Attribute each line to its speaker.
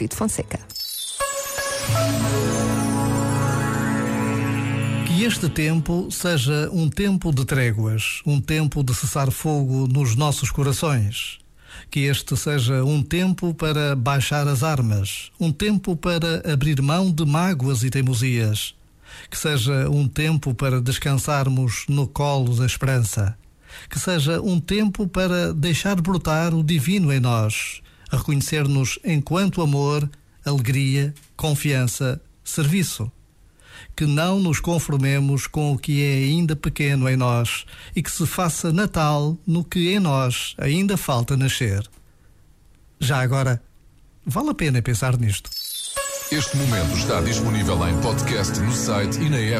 Speaker 1: David Fonseca.
Speaker 2: Que este tempo seja um tempo de tréguas, um tempo de cessar fogo nos nossos corações. Que este seja um tempo para baixar as armas, um tempo para abrir mão de mágoas e teimosias. Que seja um tempo para descansarmos no colo da esperança. Que seja um tempo para deixar brotar o divino em nós, reconhecer-nos enquanto amor, alegria, confiança, serviço que não nos conformemos com o que é ainda pequeno em nós e que se faça Natal no que em nós ainda falta nascer. Já agora, vale a pena pensar nisto.
Speaker 3: Este momento está disponível em podcast no site e na app.